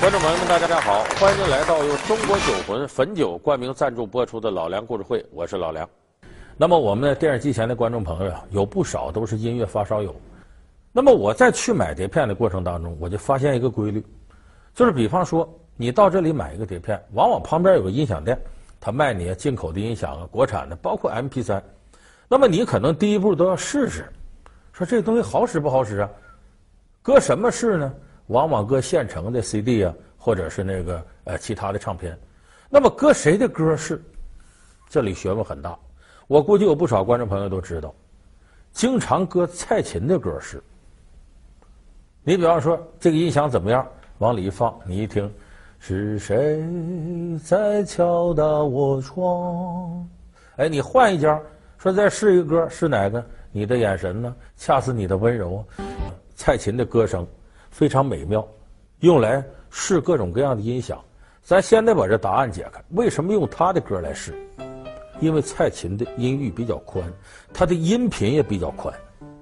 观众朋友们，大家好，欢迎来到由中国酒魂汾酒冠名赞助播出的《老梁故事会》，我是老梁。那么我们的电视机前的观众朋友啊，有不少都是音乐发烧友。那么我在去买碟片的过程当中，我就发现一个规律，就是比方说你到这里买一个碟片，往往旁边有个音响店，他卖你进口的音响啊，国产的，包括 MP3。那么你可能第一步都要试试，说这东西好使不好使啊？搁什么试呢？往往搁现成的 CD 啊，或者是那个呃其他的唱片。那么搁谁的歌是？这里学问很大。我估计有不少观众朋友都知道，经常搁蔡琴的歌是。你比方说这个音响怎么样？往里一放，你一听，是谁在敲打我窗？哎，你换一家，说再试一个歌，是哪个？你的眼神呢？恰似你的温柔。蔡琴的歌声。非常美妙，用来试各种各样的音响。咱现在把这答案解开，为什么用他的歌来试？因为蔡琴的音域比较宽，他的音频也比较宽。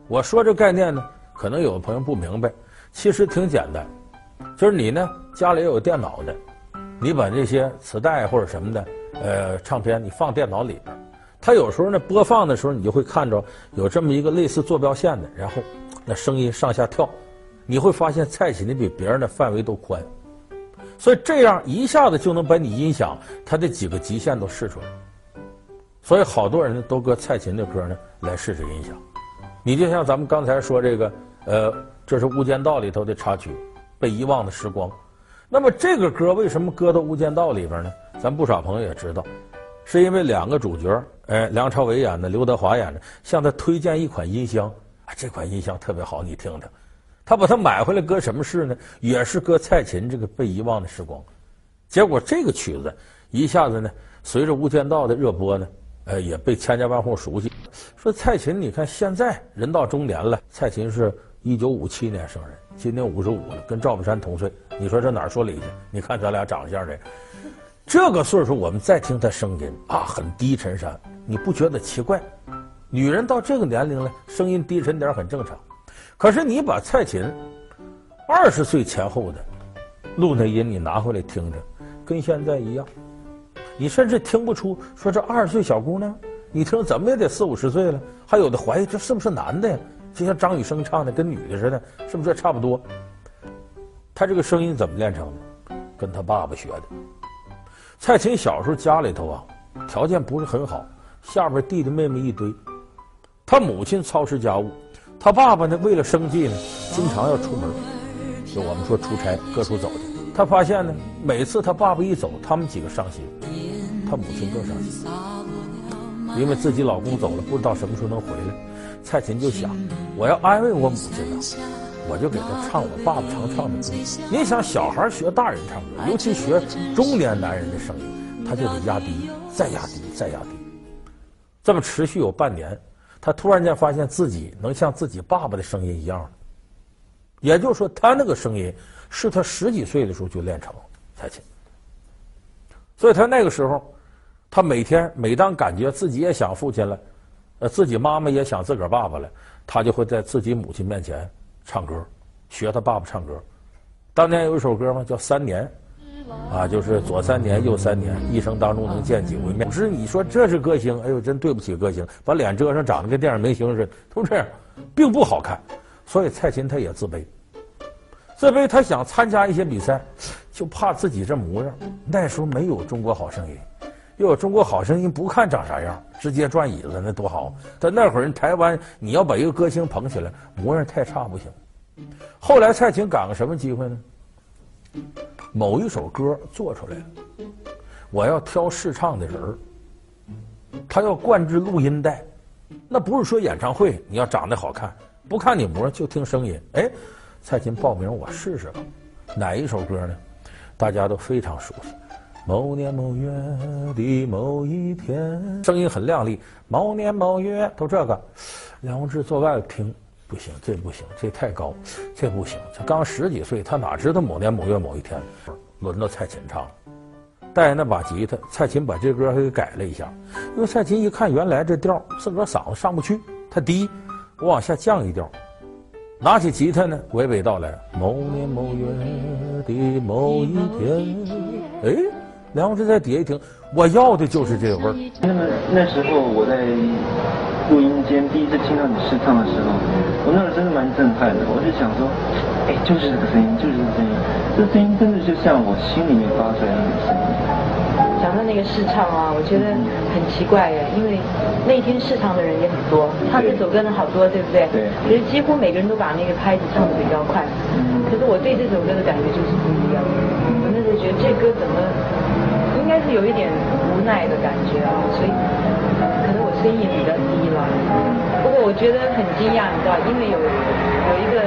我说这概念呢，可能有的朋友不明白，其实挺简单，就是你呢家里有电脑的，你把这些磁带或者什么的，呃，唱片你放电脑里边，它有时候呢播放的时候，你就会看着有这么一个类似坐标线的，然后那声音上下跳。你会发现蔡琴的比别人的范围都宽，所以这样一下子就能把你音响它的几个极限都试出来。所以好多人都搁蔡琴的歌呢来试试音响。你就像咱们刚才说这个，呃，这是《无间道》里头的插曲《被遗忘的时光》。那么这个歌为什么搁到《无间道》里边呢？咱不少朋友也知道，是因为两个主角，哎，梁朝伟演的，刘德华演的，向他推荐一款音箱，啊，这款音箱特别好，你听听。他把它买回来搁什么事呢？也是搁蔡琴这个被遗忘的时光。结果这个曲子一下子呢，随着《无间道》的热播呢，呃，也被千家万户熟悉。说蔡琴，你看现在人到中年了。蔡琴是一九五七年生人，今年五十五了，跟赵本山同岁。你说这哪说理去？你看咱俩长相这，这个岁数我们再听她声音啊，很低沉山，你不觉得奇怪？女人到这个年龄了，声音低沉点很正常。可是你把蔡琴二十岁前后的录那音你拿回来听听，跟现在一样，你甚至听不出说这二十岁小姑娘，你听怎么也得四五十岁了，还有的怀疑这是不是男的呀？就像张雨生唱的跟女的似的，是不是差不多？他这个声音怎么练成的？跟他爸爸学的。蔡琴小时候家里头啊条件不是很好，下边弟弟妹妹一堆，他母亲操持家务。他爸爸呢，为了生计呢，经常要出门，就我们说出差，各处走去。他发现呢，每次他爸爸一走，他们几个伤心，他母亲更伤心，因为自己老公走了，不知道什么时候能回来。蔡琴就想，我要安慰我母亲呢，我就给她唱我爸爸常唱的歌。你想，小孩学大人唱歌，尤其学中年男人的声音，他就得压低，再压低，再压低，这么持续有半年。他突然间发现自己能像自己爸爸的声音一样了，也就是说，他那个声音是他十几岁的时候就练成蔡琴。所以他那个时候，他每天每当感觉自己也想父亲了，呃，自己妈妈也想自个儿爸爸了，他就会在自己母亲面前唱歌，学他爸爸唱歌。当年有一首歌嘛，叫《三年》。啊，就是左三年，右三年，一生当中能见几回面。不是你说这是歌星，哎呦，真对不起歌星，把脸遮上，长得跟电影明星似的，都这样，并不好看。所以蔡琴她也自卑，自卑，她想参加一些比赛，就怕自己这模样。那时候没有《中国好声音》，又有《中国好声音》，不看长啥样，直接转椅子那多好。但那会儿人台湾，你要把一个歌星捧起来，模样太差不行。后来蔡琴赶个什么机会呢？某一首歌做出来了，我要挑试唱的人儿，他要灌制录音带，那不是说演唱会，你要长得好看，不看你模就听声音。哎，蔡琴报名，我试试吧。哪一首歌呢？大家都非常熟悉。某年某月的某一天，声音很亮丽。某年某月都这个，梁弘志坐外头听。不行，这不行，这太高，这不行。他刚十几岁，他哪知道某年某月某一天，轮到蔡琴唱了，带着那把吉他，蔡琴把这歌还给改了一下。因为蔡琴一看，原来这调自个儿嗓子上不去，他低，我往下降一调，拿起吉他呢，娓娓道来：某年某月的某一天，哎，梁弘志在底下一听，我要的就是这个味儿。那么那时候我在录音间第一次听到你试唱的时候，我那时候真的蛮震撼的。我就想说，哎，就是这个声音，就是这个声音，这声音真的就像我心里面发出来的那个声音。讲到那个试唱啊，我觉得很奇怪耶，因为那天试唱的人也很多，唱这首歌的好多，对不对？对。其实几乎每个人都把那个拍子唱得比较快，嗯。可是我对这首歌的感觉就是不一样。我那时候觉得这歌怎么，应该是有一点无奈的感觉啊，所以声音也比较低了。不过我觉得很惊讶，你知道，因为有有一个，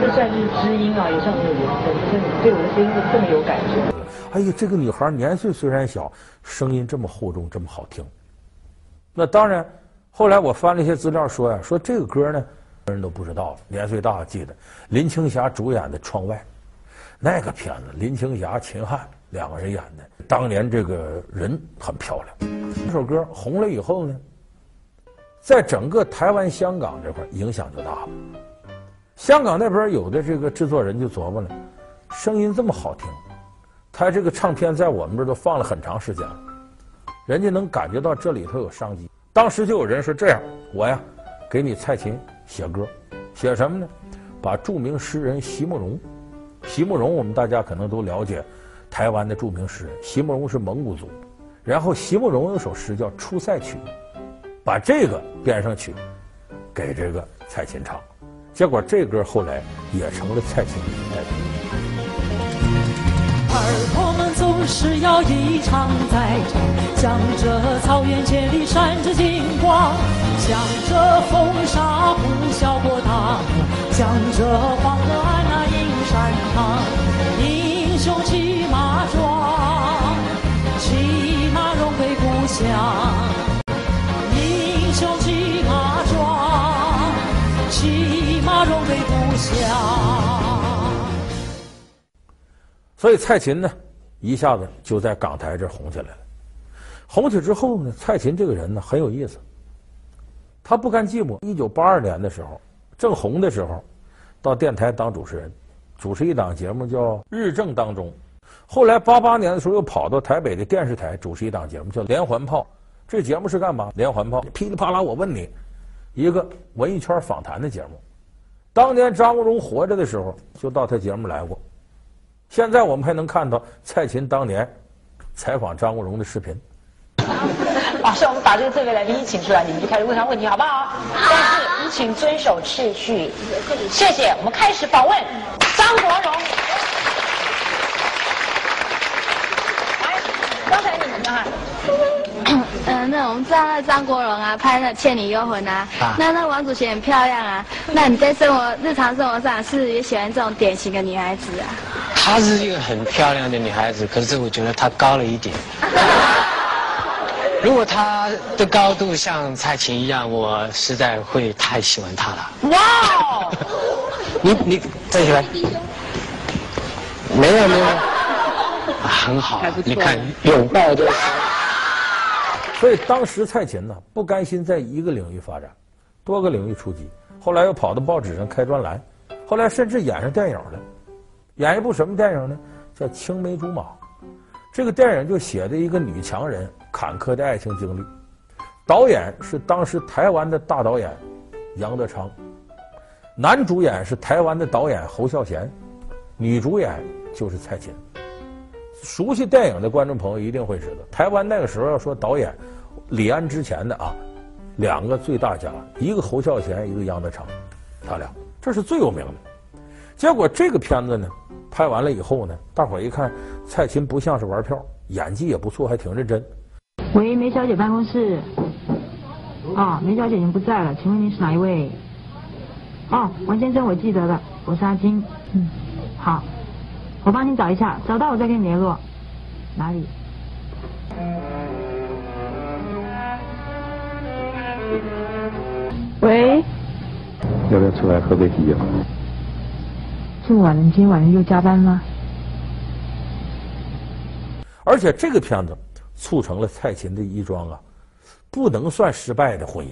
这算是知音啊，也算是缘分，就是你对我的声音是这么有感觉。哎呀，这个女孩年岁虽然小，声音这么厚重，这么好听。那当然，后来我翻了一些资料说呀，说这个歌呢，人都不知道了。年岁大记得林青霞主演的《窗外》，那个片子，林青霞、秦汉两个人演的，当年这个人很漂亮。这首歌红了以后呢，在整个台湾、香港这块影响就大了。香港那边有的这个制作人就琢磨了，声音这么好听。他这个唱片在我们这都放了很长时间了，人家能感觉到这里头有商机。当时就有人说：“这样，我呀，给你蔡琴写歌，写什么呢？把著名诗人席慕蓉，席慕蓉我们大家可能都了解，台湾的著名诗人。席慕蓉是蒙古族，然后席慕蓉有首诗叫《出塞曲》，把这个编上曲，给这个蔡琴唱。结果这歌后来也成了蔡琴的代表。”儿童们总是要一唱再唱，向着草原千里闪着金光，向着风沙呼啸过大河，向着黄河岸那映山塘。英雄骑马壮，骑马荣归故乡。英雄骑马壮，骑马荣归故乡。所以蔡琴呢，一下子就在港台这红起来了。红起之后呢，蔡琴这个人呢很有意思。他不甘寂寞，一九八二年的时候，正红的时候，到电台当主持人，主持一档节目叫《日正当中》。后来八八年的时候，又跑到台北的电视台主持一档节目叫《连环炮》。这节目是干嘛？连环炮，噼里啪啦，我问你，一个文艺圈访谈的节目。当年张国荣活着的时候，就到他节目来过。现在我们还能看到蔡琴当年采访张国荣的视频。马上我们把这个这位来宾请出来，你们就开始问他问题，好不好？但是你请遵守秩序。谢谢。我们开始访问张国荣。来，刚才你们呢？嗯，那我们知道那张国荣啊，拍那《倩女幽魂》啊，啊那那王祖贤很漂亮啊。那你在生活日常生活上是不是也喜欢这种典型的女孩子啊？她是一个很漂亮的女孩子，可是我觉得她高了一点。如果她的高度像蔡琴一样，我实在会太喜欢她了。哇！你你站起来。没有没有。啊，很好，你看拥抱的。所以当时蔡琴呢，不甘心在一个领域发展，多个领域出击，后来又跑到报纸上开专栏，后来甚至演上电影了。演一部什么电影呢？叫《青梅竹马》。这个电影就写的一个女强人坎坷的爱情经历。导演是当时台湾的大导演杨德昌，男主演是台湾的导演侯孝贤，女主演就是蔡琴。熟悉电影的观众朋友一定会知道，台湾那个时候要说导演，李安之前的啊，两个最大家，一个侯孝贤，一个杨德昌，他俩这是最有名的。结果这个片子呢，拍完了以后呢，大伙一看，蔡琴不像是玩票，演技也不错，还挺认真。喂，梅小姐办公室。哦，梅小姐已经不在了，请问您是哪一位？哦，王先生，我记得了，我是阿金。嗯，好，我帮你找一下，找到我再跟你联络。哪里？喂。要不要出来喝杯啤酒？这么晚了，你今天晚上又加班吗？而且这个片子促成了蔡琴的一桩啊，不能算失败的婚姻。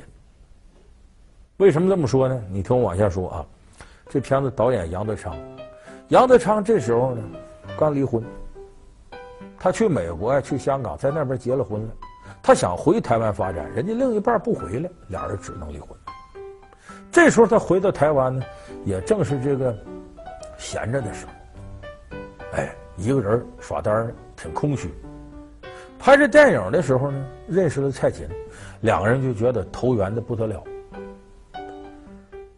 为什么这么说呢？你听我往下说啊。这片子导演杨德昌，杨德昌这时候呢刚离婚，他去美国呀，去香港，在那边结了婚了。他想回台湾发展，人家另一半不回来，俩人只能离婚。这时候他回到台湾呢，也正是这个闲着的时候，哎，一个人耍单挺空虚。拍这电影的时候呢，认识了蔡琴，两个人就觉得投缘的不得了。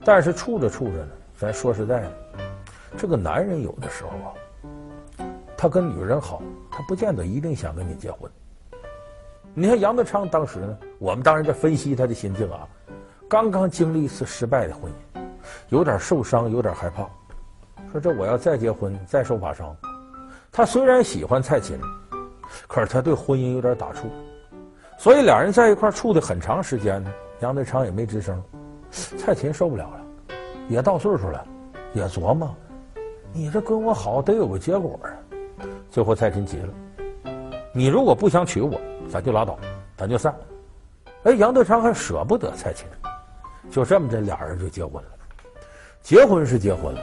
但是处着处着呢。咱说实在的，这个男人有的时候啊，他跟女人好，他不见得一定想跟你结婚。你看杨德昌当时呢，我们当然在分析他的心境啊，刚刚经历一次失败的婚姻，有点受伤，有点害怕，说这我要再结婚，再受把伤。他虽然喜欢蔡琴，可是他对婚姻有点打怵，所以俩人在一块处的很长时间呢，杨德昌也没吱声，蔡琴受不了了。也到岁数了，也琢磨，你这跟我好得有个结果啊。最后蔡琴急了，你如果不想娶我，咱就拉倒，咱就散。哎，杨德昌还舍不得蔡琴，就这么着，俩人就结婚了。结婚是结婚了，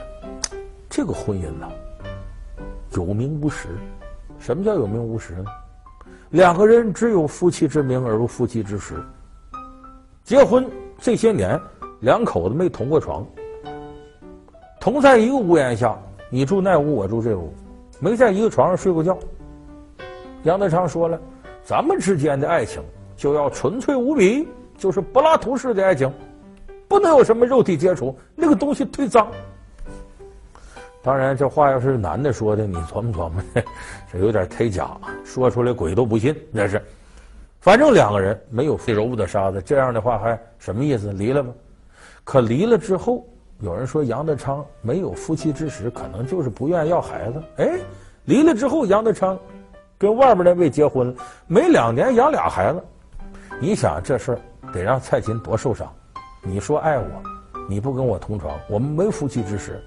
这个婚姻呐，有名无实。什么叫有名无实呢？两个人只有夫妻之名而无夫妻之实。结婚这些年，两口子没同过床。同在一个屋檐下，你住那屋，我住这屋，没在一个床上睡过觉。杨德昌说了，咱们之间的爱情就要纯粹无比，就是柏拉图式的爱情，不能有什么肉体接触，那个东西忒脏。当然，这话要是男的说的，你琢磨琢磨，这有点忒假，说出来鬼都不信。那是，反正两个人没有揉不得沙子，这样的话还什么意思？离了吗？可离了之后。有人说杨德昌没有夫妻之实，可能就是不愿意要孩子。哎，离了之后，杨德昌跟外边那位结婚了，没两年养俩孩子。你想这事儿得让蔡琴多受伤？你说爱我，你不跟我同床，我们没夫妻之实，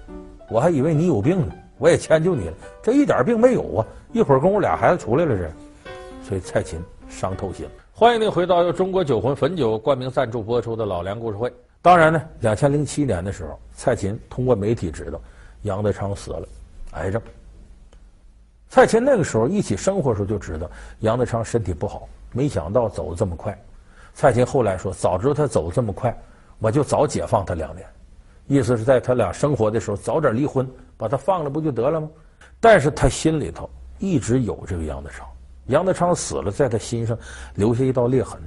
我还以为你有病呢，我也迁就你了，这一点病没有啊！一会儿跟我俩孩子出来了这，所以蔡琴伤透心。欢迎您回到由中国酒魂汾酒冠名赞助播出的《老梁故事会》。当然呢，两千零七年的时候，蔡琴通过媒体知道杨德昌死了，癌症。蔡琴那个时候一起生活的时候就知道杨德昌身体不好，没想到走得这么快。蔡琴后来说：“早知道他走这么快，我就早解放他两年。”意思是在他俩生活的时候早点离婚，把他放了不就得了吗？但是他心里头一直有这个杨德昌。杨德昌死了，在他心上留下一道裂痕，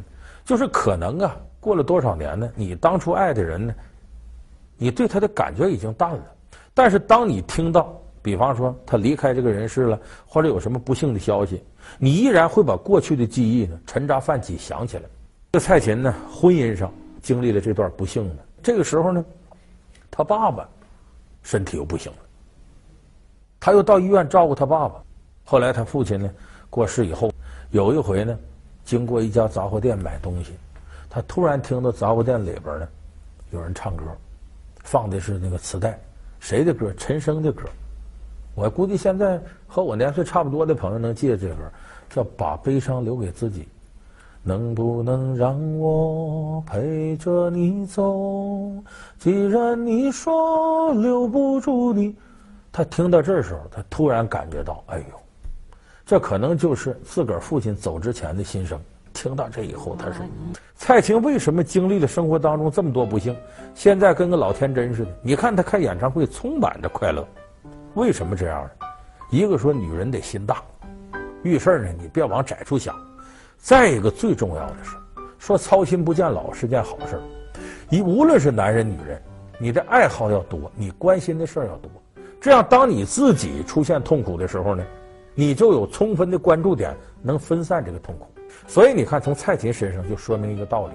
就是可能啊。过了多少年呢？你当初爱的人呢？你对他的感觉已经淡了。但是当你听到，比方说他离开这个人世了，或者有什么不幸的消息，你依然会把过去的记忆呢，沉渣泛起想起来。这蔡琴呢，婚姻上经历了这段不幸呢。这个时候呢，他爸爸身体又不行了，他又到医院照顾他爸爸。后来他父亲呢过世以后，有一回呢，经过一家杂货店买东西。他突然听到杂货店里边呢，有人唱歌，放的是那个磁带，谁的歌？陈升的歌。我估计现在和我年岁差不多的朋友能记得这歌，叫《把悲伤留给自己》。能不能让我陪着你走？既然你说留不住你，他听到这时候，他突然感觉到，哎呦，这可能就是自个儿父亲走之前的心声。听到这以后，他说：“蔡琴为什么经历了生活当中这么多不幸，现在跟个老天真似的？你看他开演唱会充满着快乐，为什么这样呢？一个说女人得心大，遇事呢你别往窄处想；再一个最重要的是，说操心不见老是件好事。你无论是男人女人，你的爱好要多，你关心的事儿要多，这样当你自己出现痛苦的时候呢，你就有充分的关注点，能分散这个痛苦。”所以你看，从蔡琴身上就说明一个道理：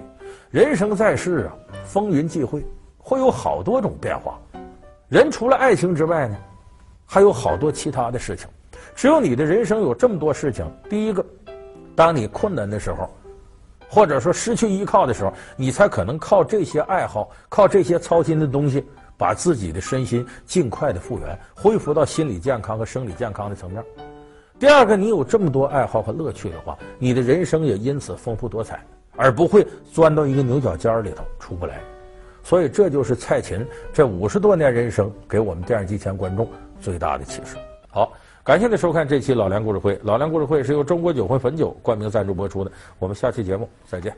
人生在世啊，风云际会，会有好多种变化。人除了爱情之外呢，还有好多其他的事情。只有你的人生有这么多事情，第一个，当你困难的时候，或者说失去依靠的时候，你才可能靠这些爱好，靠这些操心的东西，把自己的身心尽快的复原，恢复到心理健康和生理健康的层面。第二个，你有这么多爱好和乐趣的话，你的人生也因此丰富多彩，而不会钻到一个牛角尖里头出不来。所以这就是蔡琴这五十多年人生给我们电视机前观众最大的启示。好，感谢您收看这期老梁故事会。老梁故事会是由中国酒魂汾酒冠名赞助播出的。我们下期节目再见。